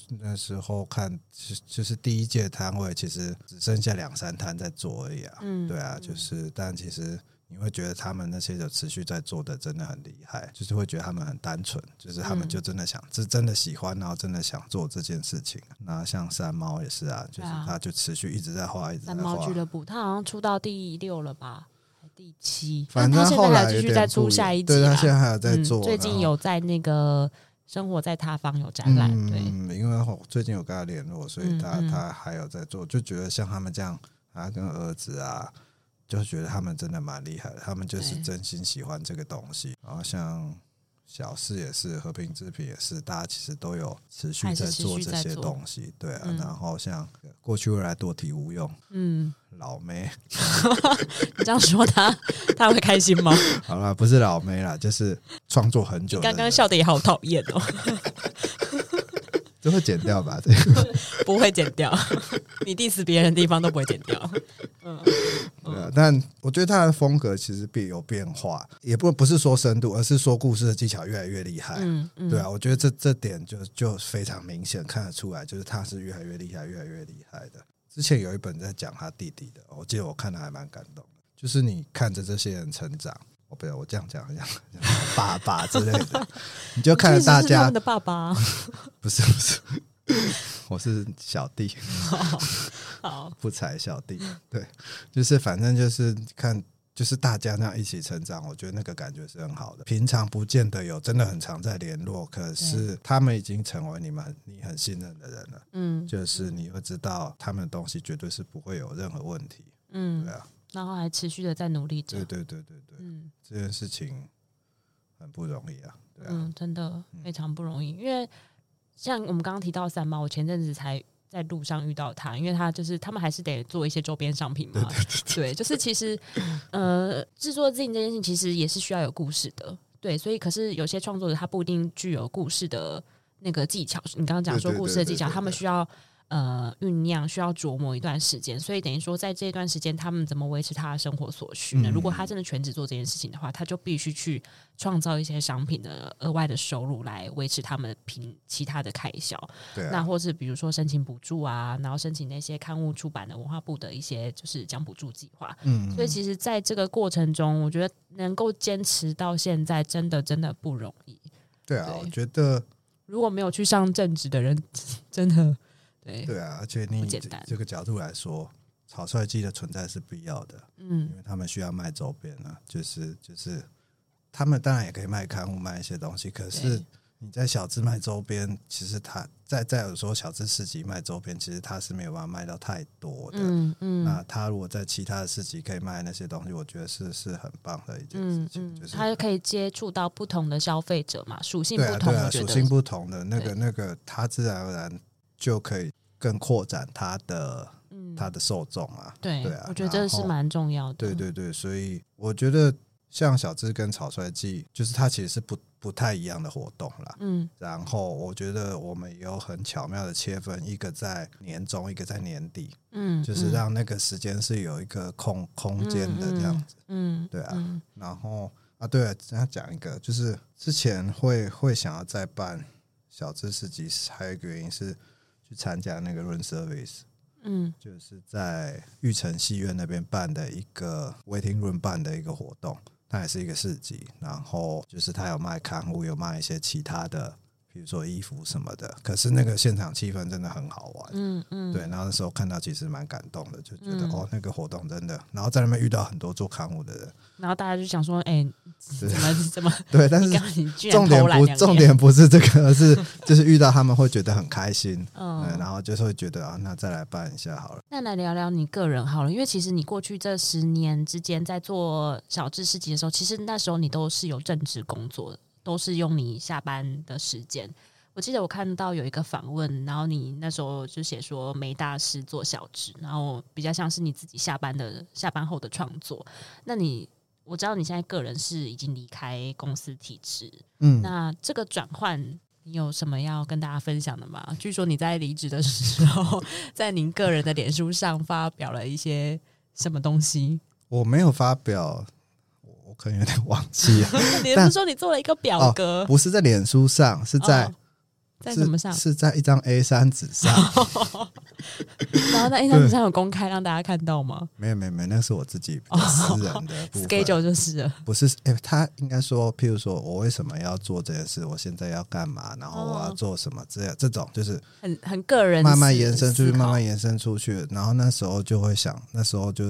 嗯、那时候看就是第一届摊位其实只剩下两三摊在做而已啊，嗯，对啊，就是但其实。你会觉得他们那些有持续在做的真的很厉害，就是会觉得他们很单纯，就是他们就真的想，是真的喜欢，然后真的想做这件事情。那像山猫也是啊，就是他就持续一直在画，一直在画。山猫俱乐部，他好像出到第六了吧？第七，反正他现在还继续在出下一集。对，他现在还有在做，最近有在那个生活在他方有展览。对，因为最近有跟他联络，所以他他还有在做，就觉得像他们这样，他跟儿子啊。就觉得他们真的蛮厉害的，他们就是真心喜欢这个东西。然后像小事也是，和平制品也是，大家其实都有持续在做这些东西。对啊，嗯、然后像过去未来多体无用，嗯，老梅，*laughs* 你这样说他他会开心吗？*laughs* 好了，不是老梅啦，就是创作很久。刚刚笑的也好讨厌哦。就会剪掉吧，*laughs* 这个不会剪掉。*laughs* 你 diss 别人的地方都不会剪掉。嗯，对啊。但我觉得他的风格其实必有变化，也不不是说深度，而是说故事的技巧越来越厉害。嗯嗯，对啊。我觉得这这点就就非常明显看得出来，就是他是越来越厉害，越来越厉害的。之前有一本在讲他弟弟的，我记得我看的还蛮感动的。就是你看着这些人成长。我不要，我这样讲，这样爸爸之类的，*laughs* 你就看着大家的爸爸，*laughs* 不是不是，我是小弟，好，不才小弟，对，就是反正就是看就是大家那样一起成长，我觉得那个感觉是很好的。平常不见得有，真的很常在联络，可是他们已经成为你们你很信任的人了。嗯，就是你会知道他们的东西绝对是不会有任何问题。嗯，对啊，然后还持续的在努力着。对对对对对，嗯，这件事情很不容易啊。对啊，嗯，真的非常不容易，因为像我们刚刚提到三毛，我前阵子才。在路上遇到他，因为他就是他们还是得做一些周边商品嘛。对，就是其实 *laughs* 呃，制作自己这件事情其实也是需要有故事的。对，所以可是有些创作者他不一定具有故事的那个技巧。你刚刚讲说故事的技巧，他们需要。呃，酝酿需要琢磨一段时间，所以等于说，在这段时间，他们怎么维持他的生活所需呢？嗯、如果他真的全职做这件事情的话，他就必须去创造一些商品的额外的收入来维持他们平其他的开销。对、啊，那或是比如说申请补助啊，然后申请那些刊物出版的文化部的一些就是奖补助计划。嗯，所以其实在这个过程中，我觉得能够坚持到现在，真的真的不容易。对啊，对我觉得如果没有去上正职的人，*laughs* 真的。对，对啊，而且你这个角度来说，草率机的存在是必要的，嗯，因为他们需要卖周边啊，就是就是，他们当然也可以卖刊物，卖一些东西，可是你在小资卖周边，其实他在在有时候小资市集卖周边，其实他是没有办法卖到太多的，嗯嗯，那他如果在其他的市集可以卖那些东西，我觉得是是很棒的一件事情，嗯嗯、就是他可以接触到不同的消费者嘛，属性不同，对啊，属性不同的那个那个，他自然而然。就可以更扩展它的、嗯、他的受众啊，对对啊，我觉得这是蛮重要的。对对对，所以我觉得像小资跟草率季，就是它其实是不不太一样的活动啦。嗯，然后我觉得我们有很巧妙的切分，一个在年终，一个在年底。嗯，就是让那个时间是有一个空空间的这样子。嗯，嗯对啊。嗯、然后啊，对了，再讲一个，就是之前会会想要再办小资市集，还有一个原因是。去参加那个 Run service，嗯，就是在玉成戏院那边办的一个 waiting room 办的一个活动，它也是一个市集，然后就是它有卖刊物，有卖一些其他的。比如说衣服什么的，可是那个现场气氛真的很好玩，嗯嗯，对。然后那时候看到其实蛮感动的，就觉得、嗯、哦，那个活动真的。然后在那边遇到很多做刊物的人，然后大家就想说，哎、欸，怎么 *laughs* 怎么？对，但是重点不重点不是这个，而是 *laughs* 就是遇到他们会觉得很开心，嗯，然后就是会觉得啊，那再来办一下好了。那来聊聊你个人好了，因为其实你过去这十年之间在做小智市集的时候，其实那时候你都是有正职工作的。都是用你下班的时间。我记得我看到有一个访问，然后你那时候就写说没大事做小职，然后比较像是你自己下班的下班后的创作。那你我知道你现在个人是已经离开公司体制，嗯，那这个转换你有什么要跟大家分享的吗？据说你在离职的时候，*laughs* 在您个人的脸书上发表了一些什么东西？我没有发表。可能有点忘记了。*laughs* 你是说你做了一个表格？哦、不是在脸书上，是在、哦、在什么上？是，是在一张 A 三纸上。*laughs* 然后在 A 三纸上有公开让大家看到吗？没有没有没有，那是我自己私人的 schedule 就是了。不是，哎、欸，他应该说，譬如说我为什么要做这件事？我现在要干嘛？然后我要做什么？这样这种就是很很个人，慢慢延伸出去，慢慢延伸出去。然后那时候就会想，那时候就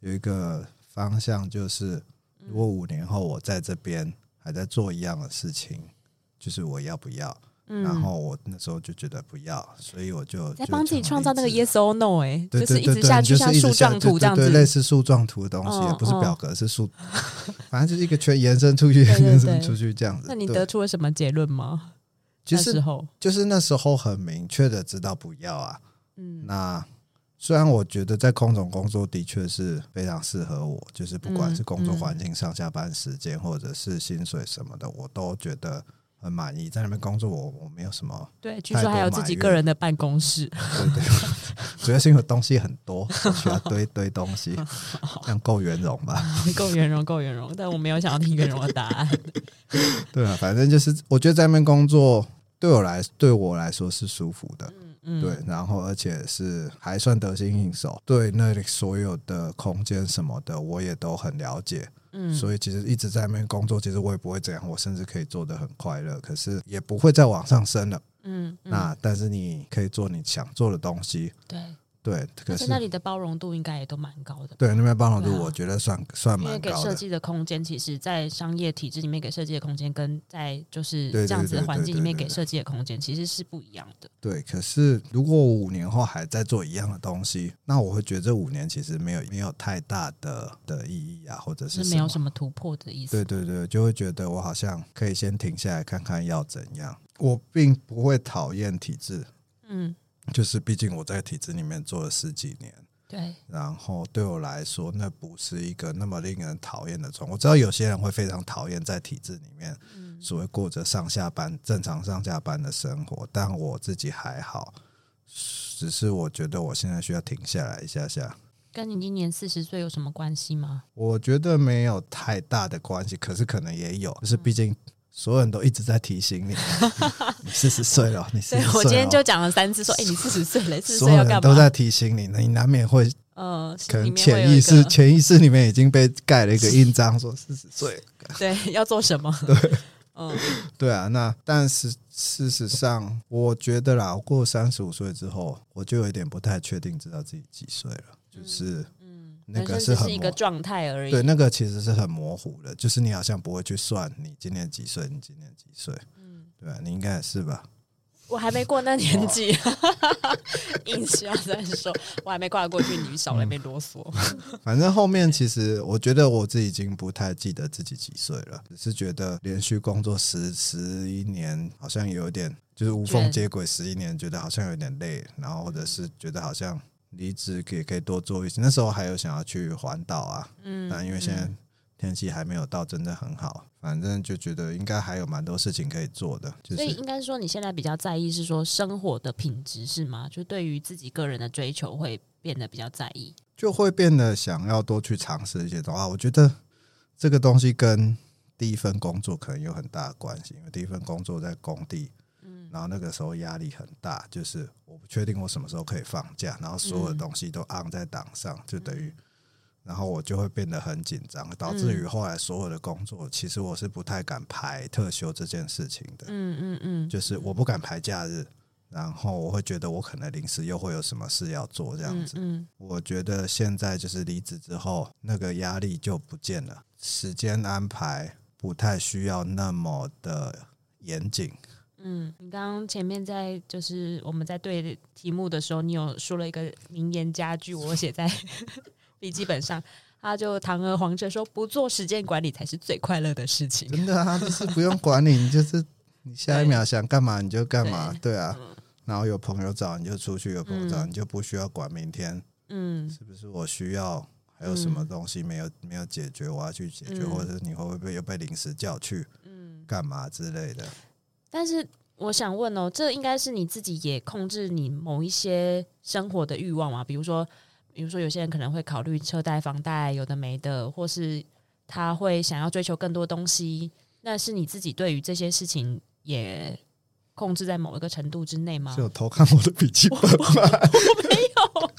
有一个方向，就是。如果五年后我在这边还在做一样的事情，就是我要不要？嗯、然后我那时候就觉得不要，所以我就在帮自己创造那个 yes or no，哎，就是一直下去像树状图这样子，对对对，类似树状图的东西，哦、不是表格，是树，哦、反正就是一个圈延伸出去，*laughs* 延伸出去这样子。那你得出了什么结论吗？其实就是那时候很明确的知道不要啊，嗯，那。虽然我觉得在空总工作的确是非常适合我，就是不管是工作环境、上下班时间，或者是薪水什么的，我都觉得很满意。在那边工作我，我我没有什么。对，据说还有自己个人的办公室。对对，*laughs* 主要是因为东西很多，需要堆堆东西，*laughs* 这样够圆融吧？*laughs* 够圆融，够圆融。但我没有想要听圆融的答案。对啊，反正就是我觉得在那边工作，对我来对我来说是舒服的。嗯，对，然后而且是还算得心应手，对那里所有的空间什么的，我也都很了解。嗯，所以其实一直在那边工作，其实我也不会怎样，我甚至可以做得很快乐，可是也不会再往上升了。嗯，嗯，那但是你可以做你想做的东西。对，对，可是那里的包容度应该也都蛮高的。对，那边包容度我觉得算、啊、算蛮高的。因为给设计的空间，其实，在商业体制里面给设计的空间，跟在就是这样子的环境里面给设计的空间，其实是不一样的。对，可是如果我五年后还在做一样的东西，那我会觉得这五年其实没有没有太大的的意义啊，或者是，是没有什么突破的意思。对对对，就会觉得我好像可以先停下来看看要怎样。我并不会讨厌体制，嗯。就是，毕竟我在体制里面做了十几年，对，然后对我来说，那不是一个那么令人讨厌的状况。我知道有些人会非常讨厌在体制里面，所谓过着上下班正常上下班的生活，但我自己还好，只是我觉得我现在需要停下来一下下。跟你今年四十岁有什么关系吗？我觉得没有太大的关系，可是可能也有，就是毕竟。所有人都一直在提醒你，*laughs* 你四十岁了，你四十岁。我今天就讲了三次，说：“哎、欸，你四十岁了，四十岁要干嘛？”都在提醒你，那你难免会，呃，可能潜意识、潜意识里面已经被盖了一个印章，说四十岁，对，要做什么？*laughs* 对，嗯，对啊。那但是事实上，我觉得啦，我过三十五岁之后，我就有点不太确定，知道自己几岁了，就是。那个是很是一个状态而已。对，那个其实是很模糊的，就是你好像不会去算你今年几岁，你今年几岁。嗯，对吧，你应该也是吧？我还没过那年纪，*laughs* 硬是要再说，我还没跨过去，你少来没啰嗦。反正后面其实我觉得我自己已经不太记得自己几岁了，只是觉得连续工作十十一年，好像有点就是无缝接轨十一年，觉得好像有点累，然后或者是觉得好像。离职也可以多做一些，那时候还有想要去环岛啊，嗯，但因为现在天气还没有到，真的很好，反正就觉得应该还有蛮多事情可以做的。就是、所以应该说，你现在比较在意是说生活的品质是吗？就对于自己个人的追求会变得比较在意，就会变得想要多去尝试一些东西。我觉得这个东西跟第一份工作可能有很大的关系，因为第一份工作在工地。然后那个时候压力很大，就是我不确定我什么时候可以放假，然后所有的东西都按在档上，就等于，然后我就会变得很紧张，导致于后来所有的工作，其实我是不太敢排特休这件事情的。嗯嗯嗯，就是我不敢排假日，然后我会觉得我可能临时又会有什么事要做这样子。嗯，我觉得现在就是离职之后，那个压力就不见了，时间安排不太需要那么的严谨。嗯，你刚刚前面在就是我们在对题目的时候，你有说了一个名言佳句，我写在 *laughs* 笔记本上，他就堂而皇之说，不做时间管理才是最快乐的事情。*laughs* 真的啊，就是不用管理，你就是你下一秒想干嘛你就干嘛，对，对啊。然后有朋友找你就出去，有朋友找你就不需要管明天，嗯，是不是我需要还有什么东西没有没有解决，我要去解决，或者你会不会又被临时叫去，嗯，干嘛之类的。但是我想问哦，这应该是你自己也控制你某一些生活的欲望嘛？比如说，比如说有些人可能会考虑车贷、房贷，有的没的，或是他会想要追求更多东西。那是你自己对于这些事情也控制在某一个程度之内吗？是有偷看我的笔记本吗？我，我没有。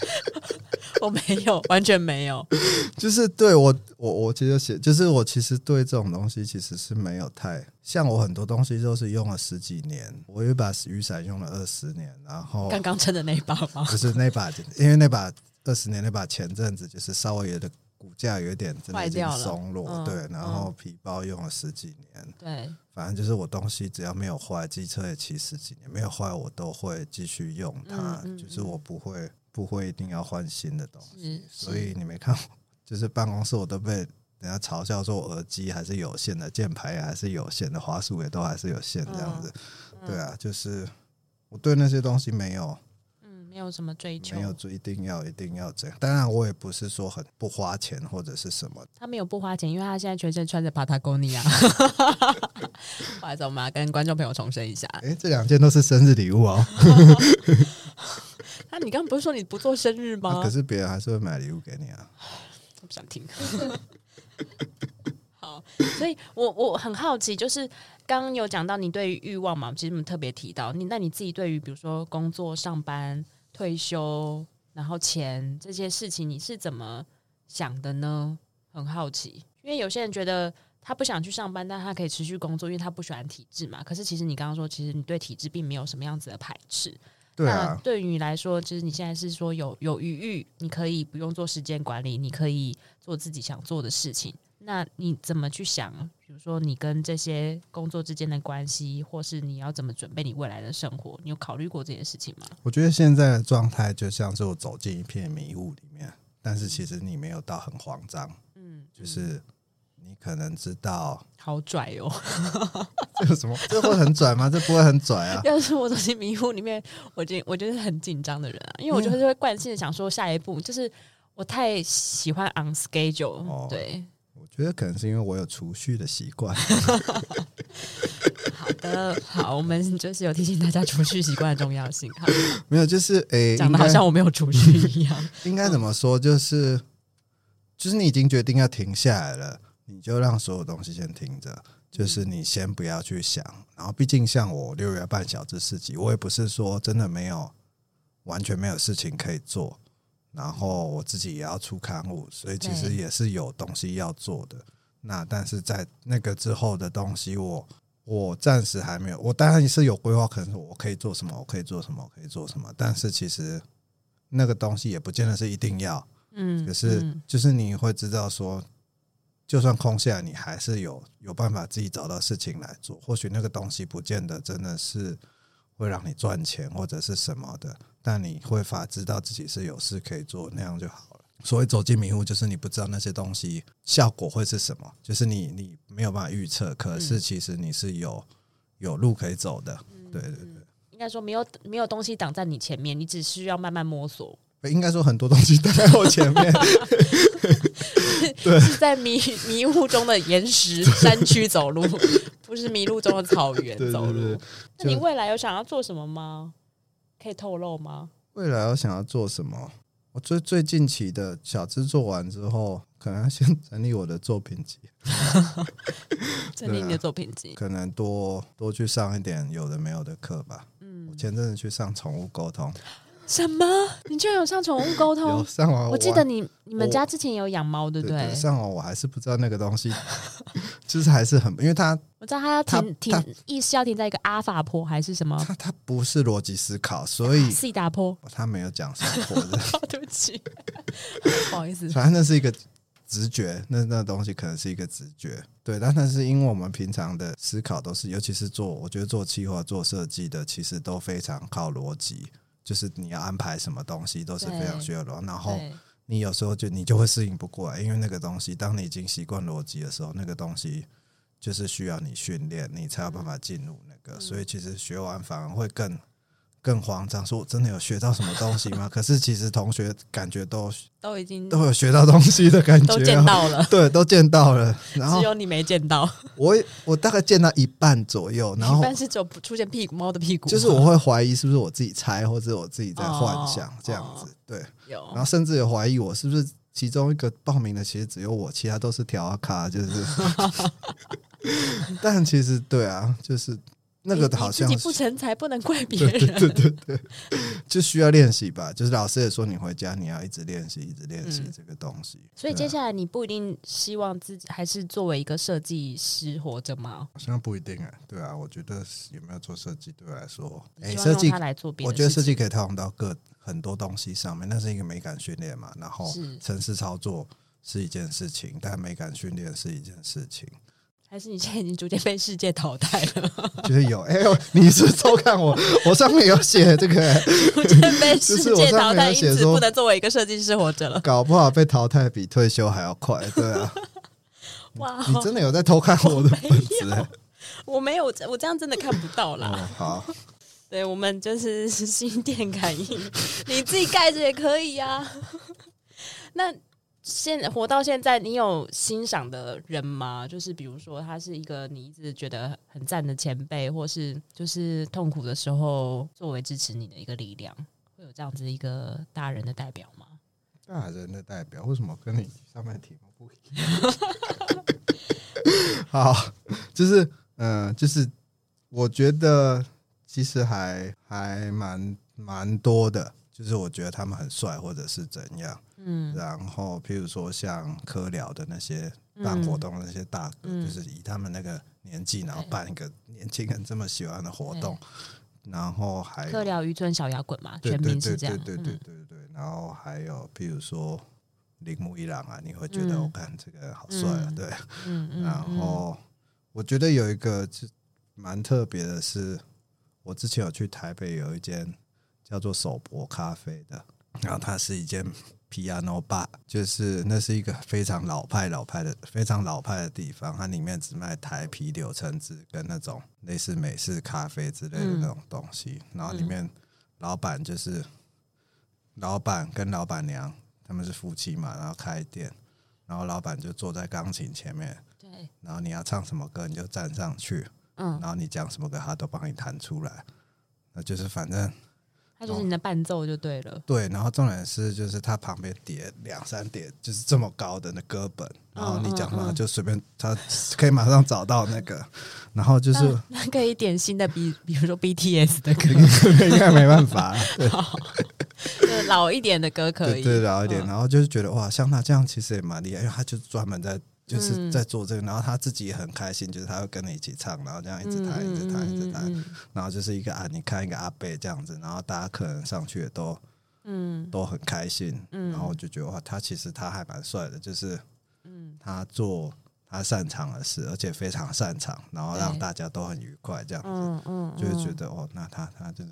我 *laughs* 没有，完全没有。*laughs* 就是对我，我我其实写，就是我其实对这种东西其实是没有太像我很多东西都是用了十几年，我有一把雨伞用了二十年，然后刚刚撑的那把吗？*laughs* 不是那把，因为那把二十年那把前阵子就是稍微有点骨架有一点真的已经松落，嗯、对，然后皮包用了十几年，对，反正就是我东西只要没有坏，机车也骑十几年，没有坏我都会继续用它，就是我不会。不会一定要换新的东西，所以你没看，*laughs* 就是办公室我都被人家嘲笑说，我耳机还是有线的，键盘还是有线的，滑鼠也都还是有线这样子。对啊，就是我对那些东西没有，嗯，没有什么追求，没有就一定要一定要这样。当然，我也不是说很不花钱或者是什么。他没有不花钱，因为他现在全身穿着 Patagonia。不好意思，我们要跟观众朋友重申一下，哎，这两件都是生日礼物哦。*laughs* 你刚刚不是说你不做生日吗？啊、可是别人还是会买礼物给你啊。*sighs* 我不想听。*laughs* 好，所以我我很好奇，就是刚刚有讲到你对于欲望嘛，其实我们特别提到你，那你自己对于比如说工作、上班、退休，然后钱这些事情，你是怎么想的呢？很好奇，因为有些人觉得他不想去上班，但他可以持续工作，因为他不喜欢体制嘛。可是其实你刚刚说，其实你对体制并没有什么样子的排斥。对啊，对于你来说，就是你现在是说有有余裕，你可以不用做时间管理，你可以做自己想做的事情。那你怎么去想？比如说，你跟这些工作之间的关系，或是你要怎么准备你未来的生活？你有考虑过这件事情吗？我觉得现在的状态就像是我走进一片迷雾里面，但是其实你没有到很慌张。嗯，就是你可能知道，好拽哦。*laughs* 这有什么？这会很拽吗？这不会很拽啊。*laughs* 要是我走进迷雾里面，我就我就是很紧张的人啊，因为我就是会惯性的想说下一步，就是我太喜欢 on schedule，哦。对。觉得可能是因为我有储蓄的习惯。*laughs* 好的，好，我们就是有提醒大家储蓄习惯的重要性。好，没有，就是诶，讲、欸、的好像我没有储蓄一样。应该怎么说？就是，就是你已经决定要停下来了，你就让所有东西先停着。就是你先不要去想。然后，毕竟像我六月半小时四级，我也不是说真的没有完全没有事情可以做。然后我自己也要出刊物，所以其实也是有东西要做的。那但是在那个之后的东西我，我我暂时还没有。我当然是有规划，可能我可以做什么，我可以做什么，我可以做什么。但是其实那个东西也不见得是一定要。嗯，可是就是你会知道说，就算空下来，你还是有有办法自己找到事情来做。或许那个东西不见得真的是会让你赚钱或者是什么的。但你会法知道自己是有事可以做，那样就好了。所谓走进迷雾，就是你不知道那些东西效果会是什么，就是你你没有办法预测。可是其实你是有有路可以走的。对对对，应该说没有没有东西挡在你前面，你只需要慢慢摸索。应该说很多东西挡在我前面，*laughs* 对，是在迷迷雾中的岩石山区走路，不是迷路中的草原走路。那你未来有想要做什么吗？可以透露吗？未来我想要做什么？我最最近期的小制做完之后，可能要先整理我的作品集，*laughs* 整理你的作品集，可能多多去上一点有的没有的课吧。嗯，我前阵子去上宠物沟通。*laughs* 什么？你居然有上宠物沟通？上完我，我记得你你们家之前有养猫，对不对？上网我还是不知道那个东西，*laughs* 就是还是很，因为它我知道它要停停，意识要停在一个阿法坡还是什么？它它不是逻辑思考，所以西达波，他没有讲什么波 *laughs* 对不起，*laughs* 不好意思。反正那是一个直觉，那那东西可能是一个直觉，对。但那是因为我们平常的思考都是，尤其是做，我觉得做企划、做设计的，其实都非常靠逻辑。就是你要安排什么东西都是非常需要的，然后你有时候就你就会适应不过来，因为那个东西，当你已经习惯逻辑的时候，那个东西就是需要你训练，你才有办法进入那个，所以其实学完反而会更。更慌张，说我真的有学到什么东西吗？*laughs* 可是其实同学感觉都都已经都有学到东西的感觉，都见到了，*laughs* 对，都见到了。然后只有你没见到，我我大概见到一半左右，然后一半是只有出现屁股猫的屁股，就是我会怀疑是不是我自己猜，或者我自己在幻想这样子，对，有，然后甚至有怀疑我是不是其中一个报名的，其实只有我，其他都是调卡，就是，*laughs* 但其实对啊，就是。那个好像自己不成才不能怪别人，对对对对，就需要练习吧。就是老师也说，你回家你要一直练习，一直练习这个东西。所以接下来你不一定希望自己还是作为一个设计师活着吗？好像不一定哎。对啊，我觉得有没有做设计对我来说，哎，设计他来做，我觉得设计可以套用到各很多东西上面。那是一个美感训练嘛，然后城市操作是一件事情，但美感训练是一件事情。还是你现在已经逐渐被世界淘汰了？*laughs* 就是有哎呦，你是偷看我，我上面有写这个，*laughs* 逐渐被世界淘汰，因此不能作为一个设计师活着了。搞不好被淘汰比退休还要快，对啊。*laughs* 哇，你真的有在偷看我的本子？我没有，我这样真的看不到啦。哦、好，对我们就是心电感应，你自己盖着也可以呀、啊。那。现活到现在，你有欣赏的人吗？就是比如说，他是一个你一直觉得很赞的前辈，或是就是痛苦的时候作为支持你的一个力量，会有这样子一个大人的代表吗？大人的代表，为什么跟你上面题目不一样？*laughs* 好，就是嗯、就是我觉得其实还还蛮蛮多的。就是我觉得他们很帅，或者是怎样，嗯，然后譬如说像科聊的那些办活动的那些大哥，嗯，就是以他们那个年纪，然后办一个年轻人这么喜欢的活动，然后还科聊渔村小摇滚嘛，对全名是这样，对对对对对对，然后还有譬如说铃木一郎啊，你会觉得我看这个好帅啊，对，嗯嗯，然后我觉得有一个就蛮特别的是，我之前有去台北有一间叫做手博咖啡的，然后它是一间。Piano Bar 就是那是一个非常老派、老派的、非常老派的地方，它里面只卖台啤、柳橙汁跟那种类似美式咖啡之类的那种东西。嗯、然后里面老板就是老板跟老板娘，他们是夫妻嘛，然后开店，然后老板就坐在钢琴前面，对，然后你要唱什么歌你就站上去，嗯，然后你讲什么歌他都帮你弹出来，那就是反正。它就是你的伴奏就对了。哦、对，然后重点是，就是它旁边叠两三叠，就是这么高的那歌本，然后你讲嘛，就随便，他可以马上找到那个，然后就是那可以点新的，B，比如说 BTS 的歌，*laughs* 应该没办法，*laughs* 对，就老一点的歌可以，对，对，老一点，然后就是觉得哇，像他这样其实也蛮厉害，因为他就专门在。就是在做这个，然后他自己也很开心，就是他会跟你一起唱，然后这样一直弹，一直弹，一直弹，然后就是一个啊，你看一个阿贝这样子，然后大家可能上去也都，嗯，都很开心，然后我就觉得哇，他其实他还蛮帅的，就是，嗯，他做他擅长的事，而且非常擅长，然后让大家都很愉快这样子，嗯嗯，就会觉得哦，那他他就是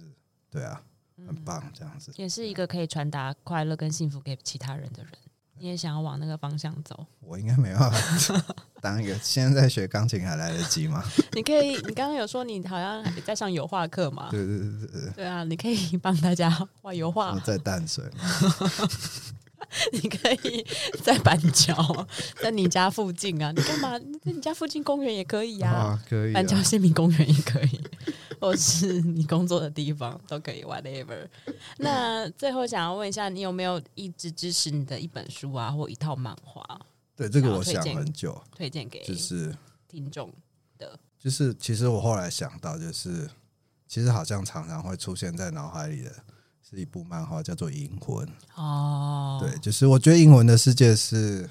对啊，很棒这样子，也是一个可以传达快乐跟幸福给其他人的人。你也想要往那个方向走？*laughs* 我应该没办法 *laughs* 当一个。现在在学钢琴还来得及吗？*laughs* 你可以，你刚刚有说你好像在上油画课嘛？对对对对对。对啊，你可以帮大家画油画。在淡水。*laughs* 你可以在板桥，*laughs* 在你家附近啊？你干嘛？在你家附近公园也可以呀、啊啊，可以、啊。板桥县民公园也可以，*laughs* 或是你工作的地方都可以，whatever。那最后想要问一下，你有没有一直支持你的一本书啊，或一套漫画？对，这个我想很久，推荐给就是听众的。就是其实我后来想到，就是其实好像常常会出现在脑海里的。是一部漫画，叫做《银魂》哦。对，就是我觉得《英文》的世界是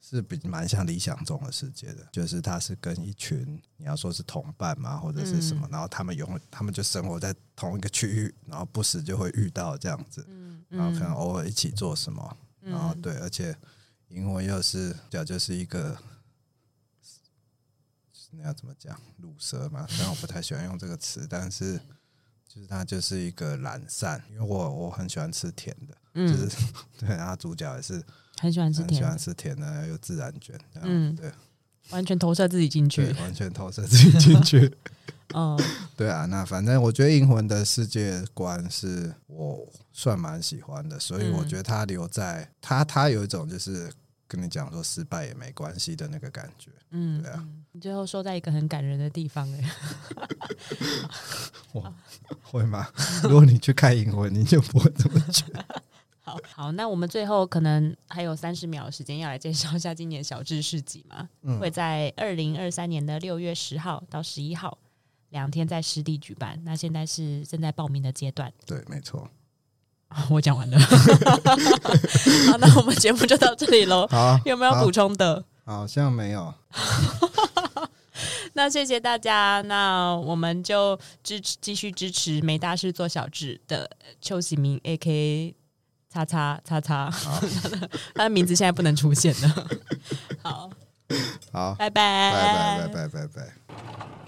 是比蛮像理想中的世界的，就是他是跟一群你要说是同伴嘛，或者是什么，嗯、然后他们永他们就生活在同一个区域，然后不时就会遇到这样子，然后可能偶尔一起做什么，然后对，而且《英文》又是讲就是一个那要怎么讲，鲁蛇嘛，虽然我不太喜欢用这个词，但是。就是他就是一个懒散，因为我我很喜欢吃甜的，嗯、就是 *laughs* 对，然后主角也是很喜欢吃甜，喜欢吃甜的，又自然卷，嗯，对，完全投射自己进去，完全投射自己进去，*laughs* 嗯，*laughs* 对啊，那反正我觉得《银魂》的世界观是我算蛮喜欢的，所以我觉得他留在他，他有一种就是。跟你讲说失败也没关系的那个感觉，嗯，对啊。你最后说在一个很感人的地方，*laughs* 哎，我会吗？*laughs* 如果你去看银魂，你就不会这么觉得。*laughs* 好好，那我们最后可能还有三十秒的时间，要来介绍一下今年小智市集嘛？嗯，会在二零二三年的六月十号到十一号两天在湿地举办。那现在是正在报名的阶段。对，没错。*laughs* 我讲完了，*laughs* 好，那我们节目就到这里喽。好，有没有补充的？好像没有。那谢谢大家，那我们就支持继续支持没大事做小智的邱喜明 A.K.A. 叉叉叉叉，他的名字现在不能出现了。好，好，拜拜，拜拜，拜拜，拜拜。